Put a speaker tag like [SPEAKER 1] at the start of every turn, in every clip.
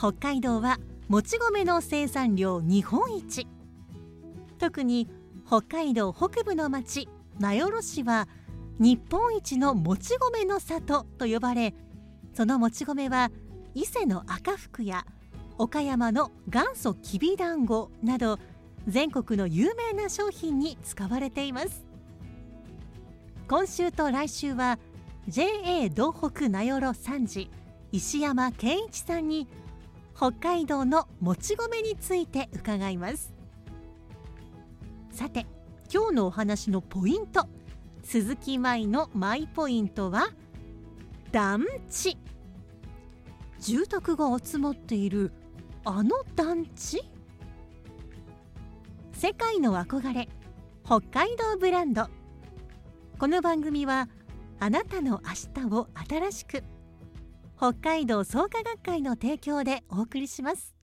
[SPEAKER 1] 北海道はもち米の生産量日本一。特に北海道北部の町名寄市は日本一のもち米の里と呼ばれそのもち米は伊勢の赤福や岡山の元祖きびだんごなど全国の有名な商品に使われています。今週と来週は JA 道北名寄三次石山健一さんに北海道のもち米について伺います。さて今日のお話のポイント鈴木舞のマイポイントは団地。住宅が集まっているあの団地？世界の憧れ北海道ブランド。この番組はあなたの明日を新しく北海道創価学会の提供でお送りします。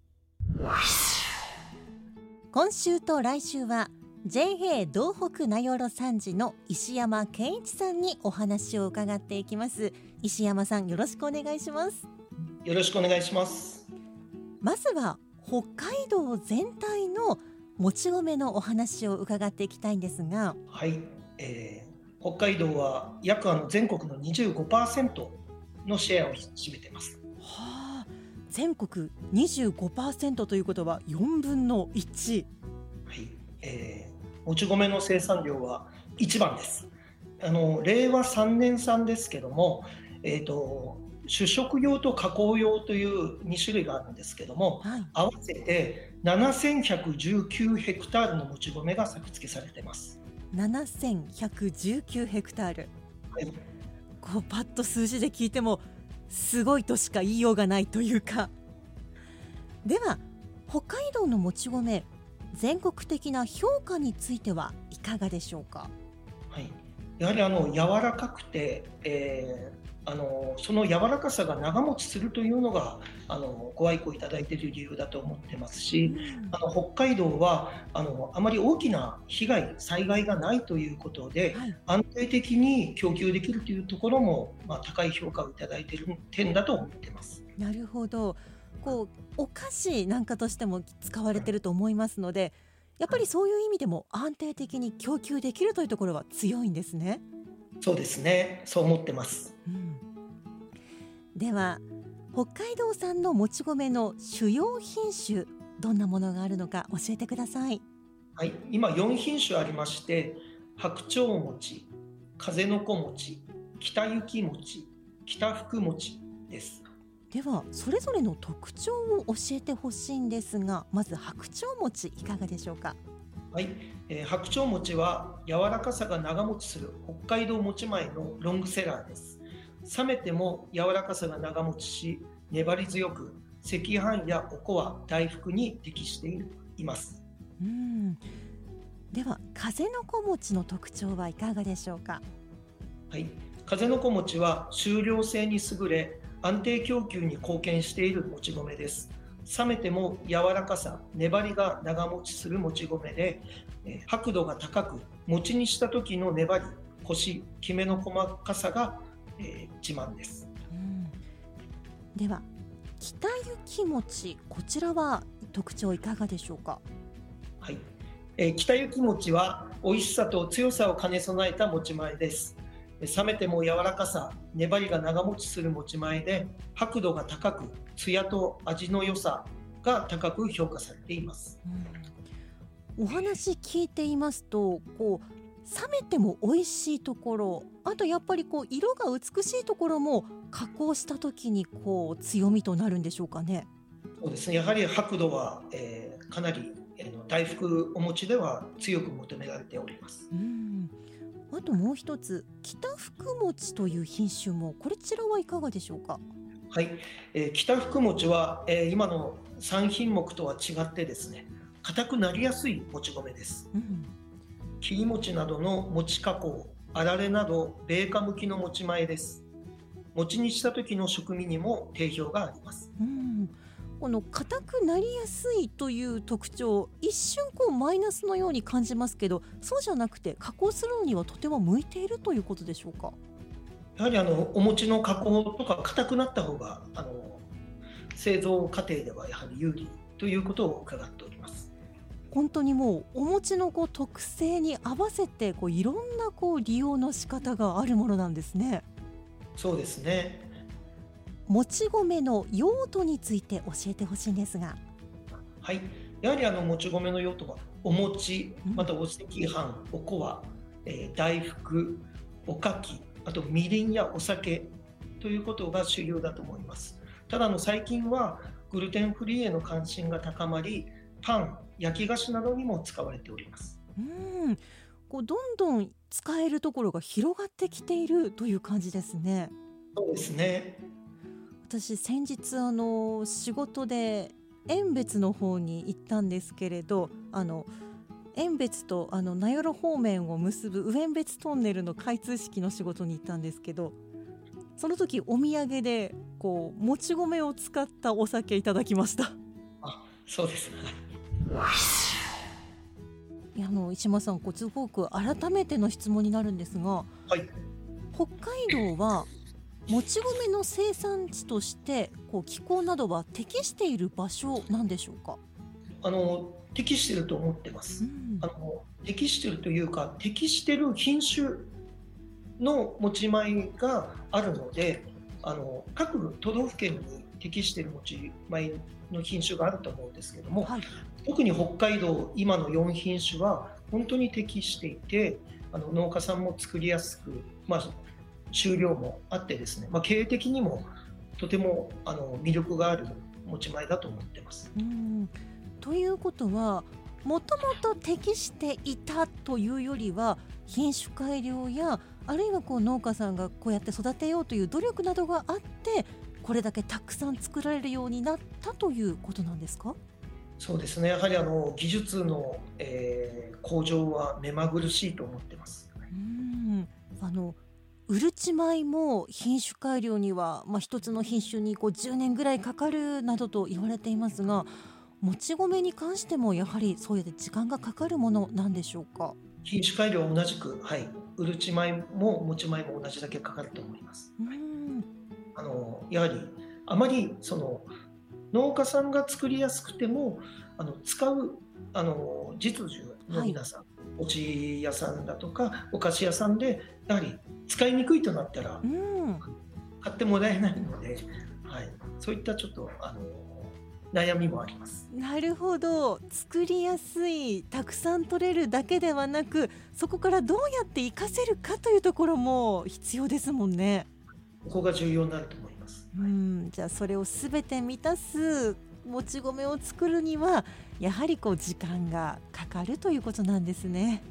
[SPEAKER 1] 今週と来週は JA 道北名寄三次の石山健一さんにお話を伺っていきます。石山さんよろしくお願いします。
[SPEAKER 2] よろしくお願いします。
[SPEAKER 1] まずは北海道全体のもち米のお話を伺っていきたいんですが。
[SPEAKER 2] はい、えー北海道は約あの全国の25%のシェアを占めています。
[SPEAKER 1] はあ全国25%ということは4分の1
[SPEAKER 2] はい、えーもち米の生産量は一番です。あの令和3年産ですけども、えっ、と主食用と加工用という2種類があるんですけども、
[SPEAKER 1] はい
[SPEAKER 2] 合わせて7119ヘクタールのもち米が作付けされています。
[SPEAKER 1] 7119ヘクタール
[SPEAKER 2] はい
[SPEAKER 1] こうパッと数字で聞いてもすごいとしか言いようがないというか。では北海道のもち米全国的な評価についてはいかがでしょうか？
[SPEAKER 2] はい、やはりあの柔らかくて、えーあのその柔らかさが長持ちするというのがあのご愛顧いただいている理由だと思ってますしあの北海道はあのあまり大きな被害災害がないということで
[SPEAKER 1] はい
[SPEAKER 2] 安定的に供給できるというところも、まあ、高い評価をいただいている点だと思ってます。
[SPEAKER 1] なるほどこうお菓子なんかとしても使われてると思いますのでやっぱりそういう意味でも安定的に供給できるというところは強いんですね。
[SPEAKER 2] そうですね。そう思ってます。
[SPEAKER 1] うん。では北海道産のもち米の主要品種どんなものがあるのか教えてください。
[SPEAKER 2] はい、今4品種ありまして白鳥餅風の子餅北雪餅北福餅です。
[SPEAKER 1] ではそれぞれの特徴を教えてほしいんですがまず白鳥餅いかがでしょうか？
[SPEAKER 2] はい、えー白鳥餅は柔らかさが長持ちする北海道餅米のロングセラーです。冷めても柔らかさが長持ちし粘り強く赤飯やおこわ大福に適しています。
[SPEAKER 1] うん。では風の子餅の特徴はいかがでしょうか？
[SPEAKER 2] はい、風の子餅は収量性に優れ安定供給に貢献しているもち米です冷めても柔らかさ粘りが長持ちするもち米でえー白度が高く餅にした時の粘りコシきめの細かさが、えー自慢です。
[SPEAKER 1] うん。では北雪餅こちらは特徴いかがでしょうか？
[SPEAKER 2] はい、えー北雪餅は美味しさと強さを兼ね備えた持ち前です冷めても柔らかさ、粘りが長持ちする持ち前で、白度が高く、艶と味の良さが高く評価されています。
[SPEAKER 1] うん、お話聞いていますとこう冷めても美味しいところあとやっぱりこう色が美しいところも加工した時にこう強みとなるんでしょうかね。
[SPEAKER 2] そうですね。やはり白度は、えー、かなり、えー、大福お餅では強く求められております。
[SPEAKER 1] うん。あともう一つ北福餅という品種もこちらはいかがでしょうか？
[SPEAKER 2] はい、えー、北福餅は、えー、今の3品目とは違ってですね硬くなりやすいもち米です、
[SPEAKER 1] うん、
[SPEAKER 2] 切り餅などの餅加工あられなど米化向きの持ち前です。餅にした時の食味にも定評があります、
[SPEAKER 1] うん、この硬くなりやすいという特徴一瞬こうマイナスのように感じますけどそうじゃなくて加工するのにはとても向いているということでしょうか？
[SPEAKER 2] やはりあのお餅の加工とか硬くなった方があの製造過程ではやはり有利ということを伺っております。
[SPEAKER 1] 本当にもうお餅のこう特性に合わせてこういろんなこう利用の仕方があるものなんですね。
[SPEAKER 2] そうですね。
[SPEAKER 1] もち米の用途について教えてほしいんですが。
[SPEAKER 2] はい。やはりあのもち米の用途はお餅、またお赤飯、おこわ、えー、大福、おかき、あとみりんやお酒ということが主流だと思います。ただの最近はグルテンフリーへの関心が高まり、パン、焼き菓子などにも使われております。
[SPEAKER 1] うん、こうどんどん使えるところが広がってきているという感じですね。
[SPEAKER 2] そうですね。
[SPEAKER 1] 私先日あの仕事で遠別の方に行ったんですけれど、あの遠別とあの名寄方面を結ぶ上遠別トンネルの開通式の仕事に行ったんですけど、その時お土産でこうもち米を使ったお酒いただきました。
[SPEAKER 2] あ、そうです。
[SPEAKER 1] いやあの石間さん、こうすごく改めての質問になるんですが、
[SPEAKER 2] はい、
[SPEAKER 1] 北海道はもち米の生産地としてこう気候などは適している場所なんでしょうか？
[SPEAKER 2] あの適していると思ってます。うん、あの適しているというか適している品種の持ち米があるのであの各都道府県に適している持ち米の品種があると思うんですけども、はい、特に北海道今の4品種は本当に適していてあの農家さんも作りやすく、まあ、収量もあってですね、まあ、経営的にもとてもあの魅力がある持ち米だと思ってます。
[SPEAKER 1] うんということはもともと適していたというよりは品種改良やあるいはこう農家さんがこうやって育てようという努力などがあってこれだけたくさん作られるようになったということなんですか？
[SPEAKER 2] そうですねやはりあの技術の、えー、向上は目まぐるしいと思ってます。
[SPEAKER 1] うんあのうるち米も品種改良には、まあ、一つの品種にこう10年ぐらいかかるなどと言われていますがもち米に関してもやはりそうやって時間がかかるものなんでしょうか？
[SPEAKER 2] 品種改良は同じく、はい、うるち米ももち米も同じだけかかると思います。
[SPEAKER 1] うん。
[SPEAKER 2] あのやはりあまりその農家さんが作りやすくてもあの使うあの実需の皆さん、はい、おち屋さんだとかお菓子屋さんでやはり使いにくいとなったら、
[SPEAKER 1] うん、
[SPEAKER 2] 買ってもらえないので、はい、そういったちょっとあの悩みもあります。
[SPEAKER 1] なるほど作りやすいたくさん取れるだけではなくそこからどうやって活かせるかというところも必要ですもんね。
[SPEAKER 2] ここが重要になると思います。
[SPEAKER 1] うんじゃあそれをすべて満たすもち米を作るにはやはりこう時間がかかるということなんですね。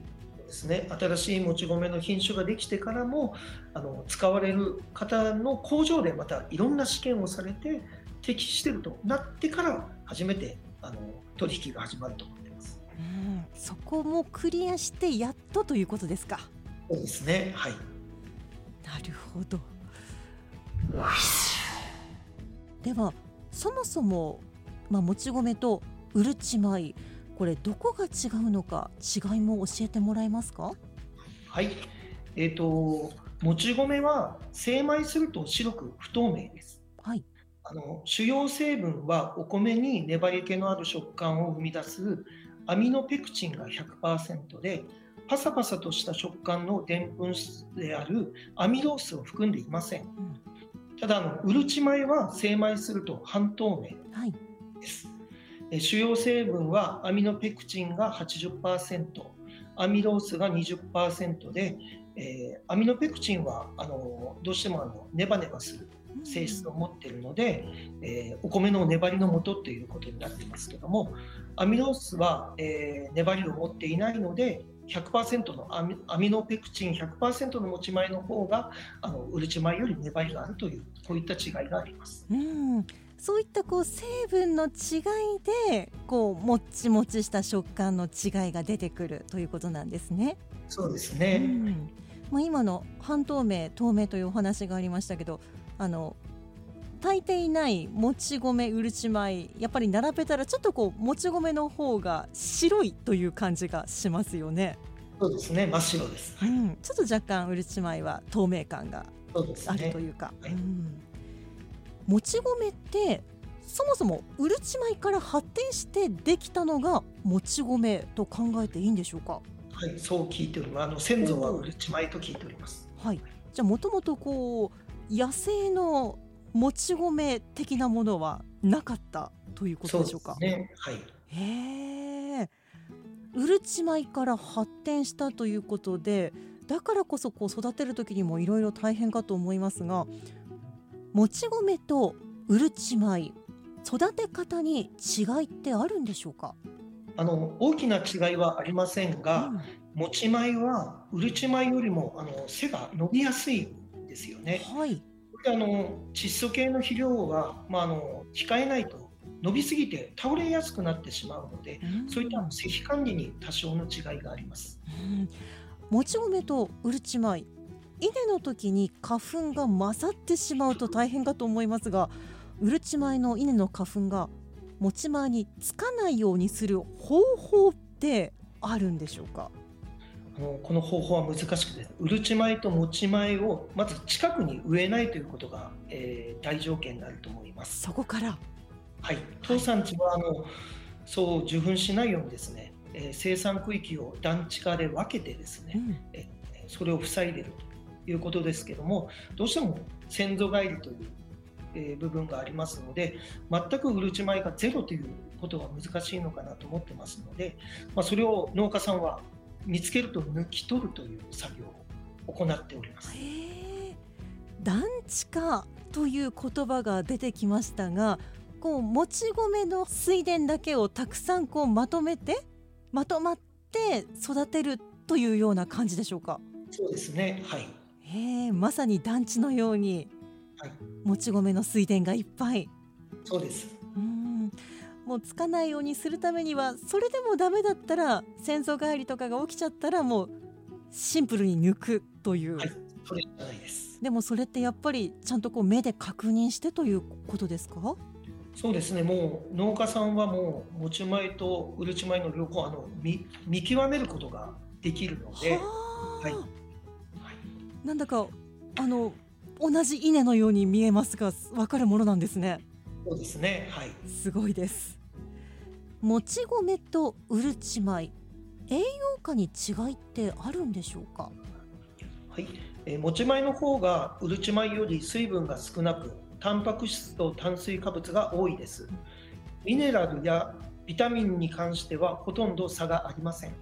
[SPEAKER 2] ですね、新しいもち米の品種ができてからもあの使われる方の工場でまたいろんな試験をされて適してるとなってから初めてあの取引が始まると思ってます。
[SPEAKER 1] うん、そこもクリアしてやっとということですか。
[SPEAKER 2] そうですね。はい。
[SPEAKER 1] なるほど。ではそもそもまあもち米とうるち米これどこが違うのか違いも教えてもらえますか？
[SPEAKER 2] はい。えっ、ー、ともち米は精米すると白く不透明です。
[SPEAKER 1] はい。
[SPEAKER 2] あの主要成分はお米に粘り気のある食感を生み出すアミノペクチンが100%でパサパサとした食感のでんぷん質であるアミロースを含んでいません。ただあのうるち米は精米すると半透明
[SPEAKER 1] はい
[SPEAKER 2] です。え主要成分はアミノペクチンが80%、アミロースが20%で、えーアミノペクチンはあのどうしてもあのネバネバする性質を持っているので、えーお米の粘りの元とということになっていますけどもアミロースは、えー粘りを持っていないので100%のアミアミノペクチン100%の持ち米の方があのうるち米より粘りがあるというこういった違いがあります。
[SPEAKER 1] うん、そういったこう成分の違いでこうもっちもちした食感の違いが出てくるということなんですね。
[SPEAKER 2] そうです
[SPEAKER 1] う
[SPEAKER 2] ね、
[SPEAKER 1] ん、まあ今の半透明透明というお話がありましたけど、あの炊いていないもち米うるち米やっぱり並べたらちょっとこうもち米の方が白いという感じがしますよね。
[SPEAKER 2] そうですね真っ白です。
[SPEAKER 1] うん、ちょっと若干うるち米は透明感があると。いうか、
[SPEAKER 2] はい
[SPEAKER 1] うん、もち米ってそもそもうるち米から発展してできたのがもち米と考えていいんでしょうか？
[SPEAKER 2] はい、そう聞いております。あの先祖はうるち米と聞いております。
[SPEAKER 1] はいじゃあもともとこう野生のもち米的なものはなかったということでしょうか？
[SPEAKER 2] そうですね。はい。
[SPEAKER 1] へえうるち米から発展したということでだからこそこう育てる時にもいろいろ大変かと思いますがもち米とうるち米育て方に違いってあるんでしょうか、
[SPEAKER 2] あの大きな違いはありませんが、もち米はうるち米よりもあの背が伸びやすいんですよね。
[SPEAKER 1] はい、
[SPEAKER 2] これあの窒素系の肥料はまああの控えないと伸びすぎて倒れやすくなってしまうので、そういった石肥管理に多少の違いがあります。
[SPEAKER 1] うん。もち米とうるち米稲の時に花粉が混ざってしまうと大変かと思いますがうるち米の稲の花粉がもち米につかないようにする方法ってあるんでしょうか？
[SPEAKER 2] あのこの方法は難しくて、うるち米ともち米をまず近くに植えないということが、えー大条件になると思います。
[SPEAKER 1] そこから？
[SPEAKER 2] はい、当産地はあのそう受粉しないようにですね、えー生産区域を団地化で分けてですね、
[SPEAKER 1] うん。
[SPEAKER 2] えーそれを塞いでいるということですけども、どうしても先祖返りという、えー部分がありますので、全くうるち米がゼロということは難しいのかなと思ってますので、まあ、それを農家さんは見つけると抜き取るという作業を行っております。
[SPEAKER 1] 団地化という言葉が出てきましたがこうもち米の水田だけをたくさんこうまとめてまとまって育てるというような感じでしょうか？
[SPEAKER 2] そうですね、はい、
[SPEAKER 1] へえまさに団地のように
[SPEAKER 2] はい、
[SPEAKER 1] もち米の水田がいっぱい。
[SPEAKER 2] そうです。
[SPEAKER 1] うん。もうつかないようにするためにはそれでもダメだったら先祖返りとかが起きちゃったらもうシンプルに抜くという、
[SPEAKER 2] はい。それじゃないです。
[SPEAKER 1] でもそれってやっぱりちゃんとこう目で確認してということですか？
[SPEAKER 2] そうですね、もう農家さんはもう、もち米とうるち米の両方あの見、見極めることができるので、
[SPEAKER 1] は
[SPEAKER 2] はい
[SPEAKER 1] なんだかあの同じ稲のように見えますが分かるものなんですね。
[SPEAKER 2] そうですね、はい、
[SPEAKER 1] すごいです。もち米とうるち米栄養価に違いってあるんでしょうか？
[SPEAKER 2] はい。えーもち米の方がうるち米より水分が少なく、タンパク質と炭水化物が多いです。ミネラルやビタミンに関してはほとんど差がありません。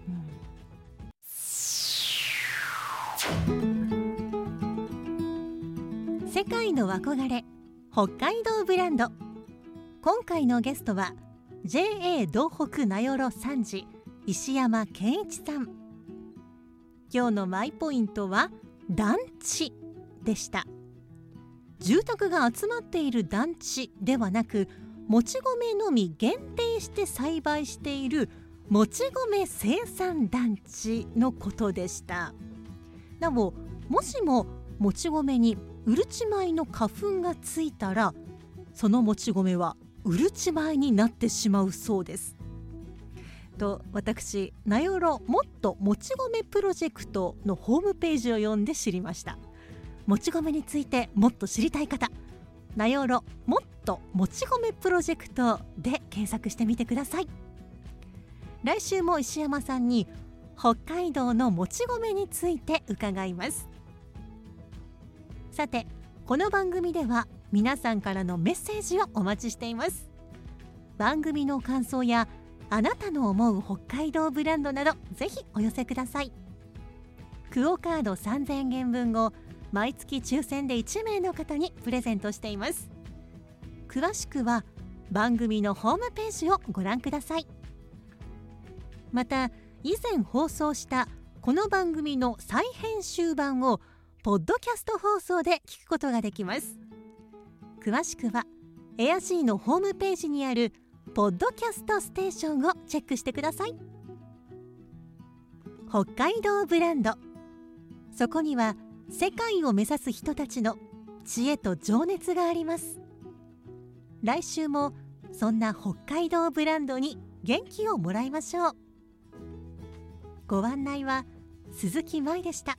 [SPEAKER 1] 世界の憧れ北海道ブランド。今回のゲストは JA 道北名寄三次石山健一さん。今日のマイポイントは団地でした。住宅が集まっている団地ではなくもち米のみ限定して栽培しているもち米生産団地のことでした。なおもしももち米にうるち米の花粉がついたらそのもち米はうるち米になってしまうそうです。と私名寄もっともち米プロジェクトのホームページを読んで知りました。もち米についてもっと知りたい方名寄もっともち米プロジェクトで検索してみてください。来週も石山さんに北海道のもち米について伺います。さてこの番組では皆さんからのメッセージをお待ちしています。番組の感想やあなたの思う北海道ブランドなどぜひお寄せください。クオカード3000円分を毎月抽選で1名の方にプレゼントしています。詳しくは番組のホームページをご覧ください。また以前放送したこの番組の再編集版をポッドキャスト放送で聞くことができます。詳しくはエアシーのホームページにあるポッドキャストステーションをチェックしてください。北海道ブランド。そこには世界を目指す人たちの知恵と情熱があります。来週もそんな北海道ブランドに元気をもらいましょう。ご案内は鈴木舞でした。